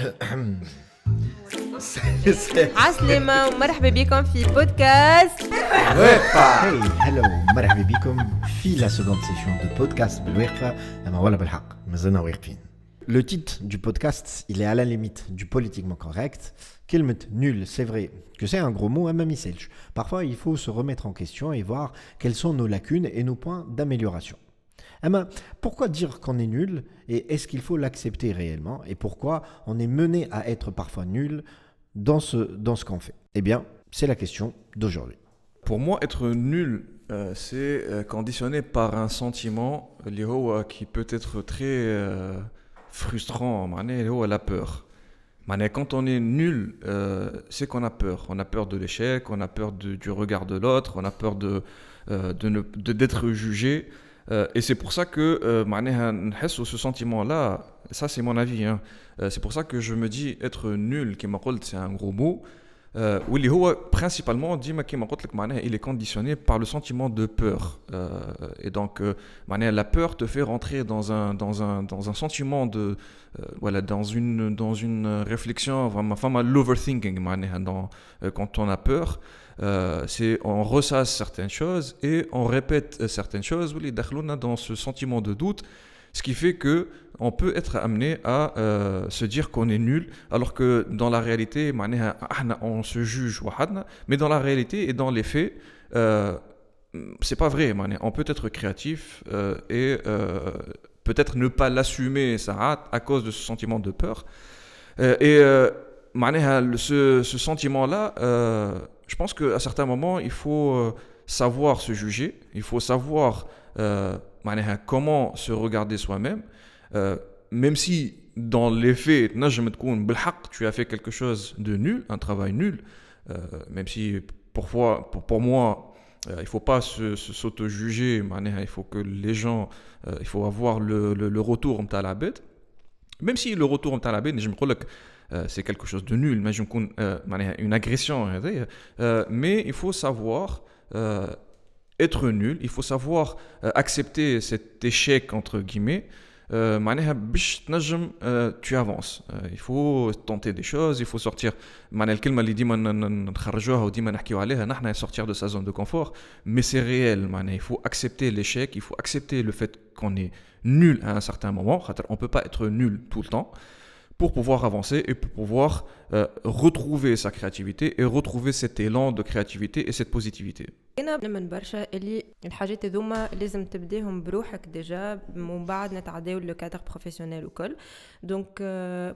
عسلامة ومرحبا بكم في بودكاست Hey, hello, مرحبا بكم في la seconde session de podcast بالوقفة أما ولا بالحق مازلنا واقفين. Le titre du podcast, il est à la limite du politiquement correct. Kilmet nul, c'est vrai que c'est un gros mot à Mamiselch. Parfois, il faut se remettre en question et voir quelles sont nos lacunes et nos points d'amélioration. Eh ben, pourquoi dire qu'on est nul et est-ce qu'il faut l'accepter réellement et pourquoi on est mené à être parfois nul dans ce, dans ce qu'on fait? Eh bien, c'est la question d'aujourd'hui. Pour moi, être nul, euh, c'est euh, conditionné par un sentiment euh, qui peut être très euh, frustrant, la peur. Quand on est nul, c'est qu'on a peur. On a peur de l'échec, on a peur du regard de l'autre, on a peur de, d'être de de, jugé. Euh, et c'est pour ça que euh, ce sentiment-là, ça c'est mon avis. Hein. Euh, c'est pour ça que je me dis être nul, qui c'est un gros mot. Euh, واللي هو principalement ديما كيما قلت لك معناها il est conditionné par le sentiment de peur Euh, et donc euh, معناها la peur te fait rentrer dans un dans un dans un sentiment de euh, voilà dans une dans une réflexion vraiment vraiment l'overthinking معناها dans euh, quand on a peur euh, c'est on ressasse certaines choses et on répète euh, certaines choses واللي يدخلونا dans ce sentiment de doute Ce qui fait que on peut être amené à euh, se dire qu'on est nul, alors que dans la réalité, on se juge, mais dans la réalité et dans les faits, euh, c'est pas vrai. On peut être créatif euh, et euh, peut-être ne pas l'assumer ça à cause de ce sentiment de peur. et ce, ce sentiment-là, je pense qu'à certains moments, il faut savoir se juger, il faut savoir comment se regarder soi-même, euh, même si dans les faits, tu as fait quelque chose de nul, un travail nul, euh, même si parfois, pour, moi, euh, il ne faut pas s'auto-juger, il faut que les gens, il faut avoir le, le, le retour à la bête. Même si le retour à la bête, je me c'est quelque chose de nul, mais une agression, mais il faut savoir être nul, il faut savoir euh, accepter cet échec entre guillemets. Euh, euh tu avances. Euh, il faut tenter des choses, il faut sortir. sortir de sa zone de confort, mais c'est réel. Il faut accepter l'échec, il faut accepter le fait qu'on est nul à un certain moment. On ne peut pas être nul tout le temps pour pouvoir avancer et pour pouvoir retrouver sa créativité et retrouver cet élan de créativité et cette positivité. انا من برشا اللي الحاجات هذوما لازم تبداهم بروحك ديجا ومن بعد نتعداو لو كادر بروفيسيونيل وكل دونك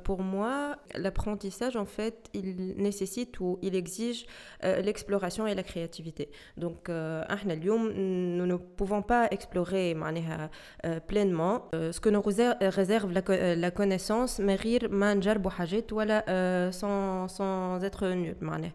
pour moi l'apprentissage en fait il nécessite ou il exige euh, l'exploration et la créativité donc euh, احنا اليوم nous ne pouvons pas explorer معناها euh, pleinement euh, ce que nous réser- réserve la, co- euh, la connaissance mais غير ما نجربوا حاجات ولا euh, sans, sans être nul معناها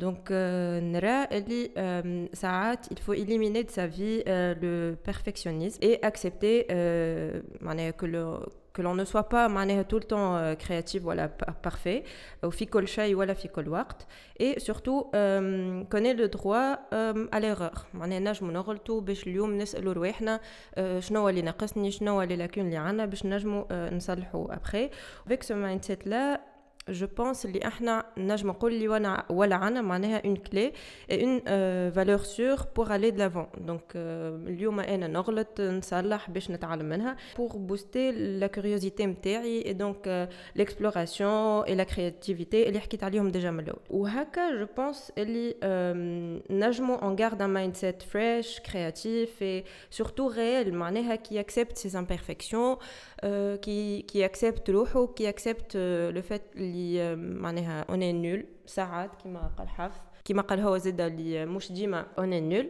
Donc, euh, نرى اللي euh, ساعات il faut éliminer de sa vie euh, le perfectionnisme et accepter euh, معناها que le que l'on ne soit pas معناها tout le temps euh, créatif voilà par- parfait وفي كل شيء ولا في كل وقت et surtout euh, connaît le droit euh, à l'erreur معناها نجمو نغلطوا باش اليوم نسالوا رواحنا euh, شنو هو اللي ناقصني شنو هو لي لاكون اللي عندنا باش نجمو euh, نصلحوا après avec ce mindset là je pense اللي احنا نجم نقول اللي وانا ولا عنا معناها une clé et une euh, valeur sûre pour aller de l'avant donc euh, اليوم انا نغلط نصلح باش نتعلم منها pour booster la curiosité نتاعي et donc euh, l'exploration et la créativité اللي حكيت عليهم ديجا من الاول وهكا je pense اللي euh, نجمو on garde un mindset fresh créatif et surtout réel معناها qui accepte ses imperfections euh, qui qui accepte روحه qui accepte euh, le fait اللي معناها اون نول ساعات كيما قال حفظ كيما قال هو زيد اللي مش ديما اون نول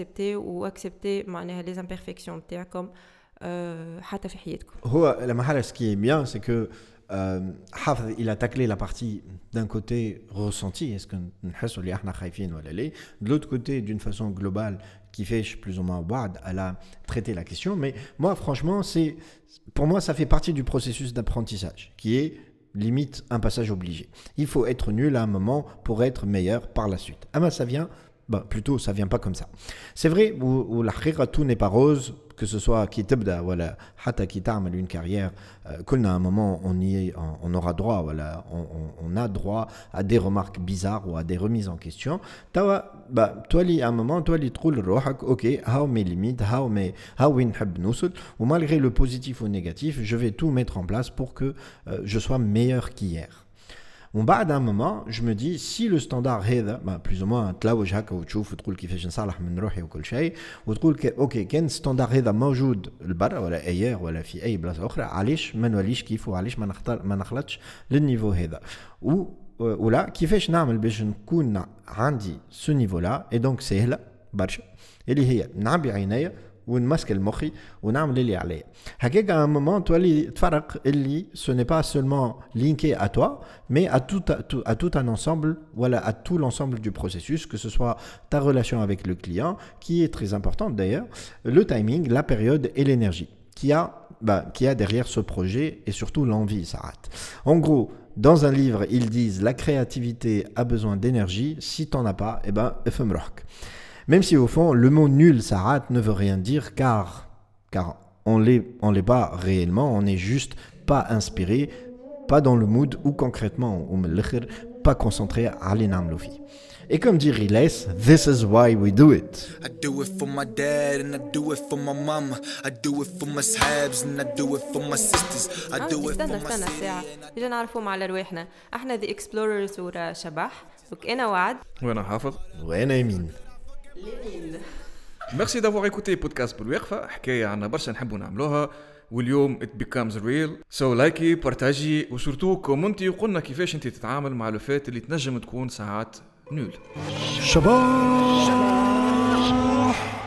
ساكسبتي واكسبتي معناها لي امبيرفكسيون تاعكم آه، حتى في حياتكم هو لما حاجة ce qui est bien c'est que euh, il a taclé la partie d'un côté ressenti, est-ce que de l'autre côté, d'une façon globale, qui fait plus ou moins Wad, elle a traité la question. Mais moi, franchement, c'est pour moi, ça fait partie du processus d'apprentissage, qui est limite un passage obligé. Il faut être nul à un moment pour être meilleur par la suite. Ah ben, ça vient bah, plutôt, ça vient pas comme ça. C'est vrai, où, la tout n'est pas rose, que ce soit qui tibda, voilà, hata qui une carrière, euh, qu'on a un moment, on y on, aura droit, voilà, on, a droit à des remarques bizarres ou à des remises en question. Tawa, bah, toi, à un moment, toi, li troul rohak, ok, how mes limites, how mes, how win ou malgré le positif ou le négatif, je vais tout mettre en place pour que euh, je sois meilleur qu'hier. ومن بعد ان مومون جو مو دي سي لو ستاندار هذا بلوز أو موان تلوج هكا وتشوف وتقول كيفاش نصلح من روحي وكل شيء وتقول أوكي كان الستاندار هذا موجود لبرا ولا ايير ولا في اي بلاصه أخرى علاش ما نوليش كيفه علاش ما نختار ما نخلطش للنيفو هذا و ولا كيفاش نعمل باش نكون عندي سو نيفو لا اي دونك سهله برشا اللي هي نعبي عينيا ونمسك المخي ونعمل اللي عليا هكاك à un moment تولي تفرق اللي ce n'est pas seulement linké à toi mais à tout à tout un ensemble voilà à tout l'ensemble du processus que ce soit ta relation avec le client qui est très importante d'ailleurs le timing la période et l'énergie qui a bah, qui a derrière ce projet et surtout l'envie Sarat en gros dans un livre, ils disent la créativité a besoin d'énergie. Si t'en as pas, eh ben, rock. Même si au fond, le mot nul, Sarat, ne veut rien dire car, car on ne l'est pas réellement, on n'est juste pas inspiré, pas dans le mood ou concrètement, pas concentré à l'inamlofi. Et comme dit Riles, this is why we do it. I do it for my dad and I do it for my mama. I do it for my sahabs and I do it for my sisters. I do it for my استنى ساعة إجا نعرفوا مع رواحنا احنا ذا اكسبلوررز ورا شبح وكأنا وعد وانا حافظ وانا يمين ميرسي دافوار ايكوتي بودكاست بالوقفه حكاية عنا برشا نحبوا نعملوها واليوم it becomes real. سو لايكي بارتاجي وسورتو كومنتي وقلنا كيفاش انت تتعامل مع لوفات اللي تنجم تكون ساعات نول. شباب, شباب.